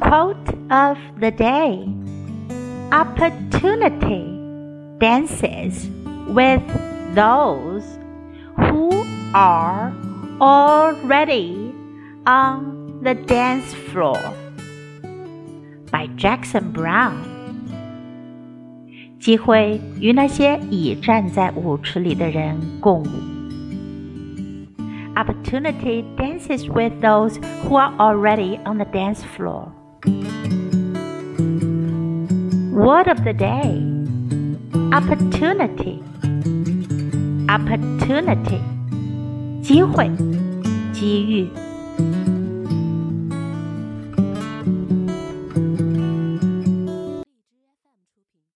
Quote of the day Opportunity dances with those who are already on the dance floor by Jackson Brown. 机会与那些已站在舞池里的人共舞。 Opportunity dances with those who are already on the dance floor. Word of the day Opportunity. Opportunity. 机会，机遇。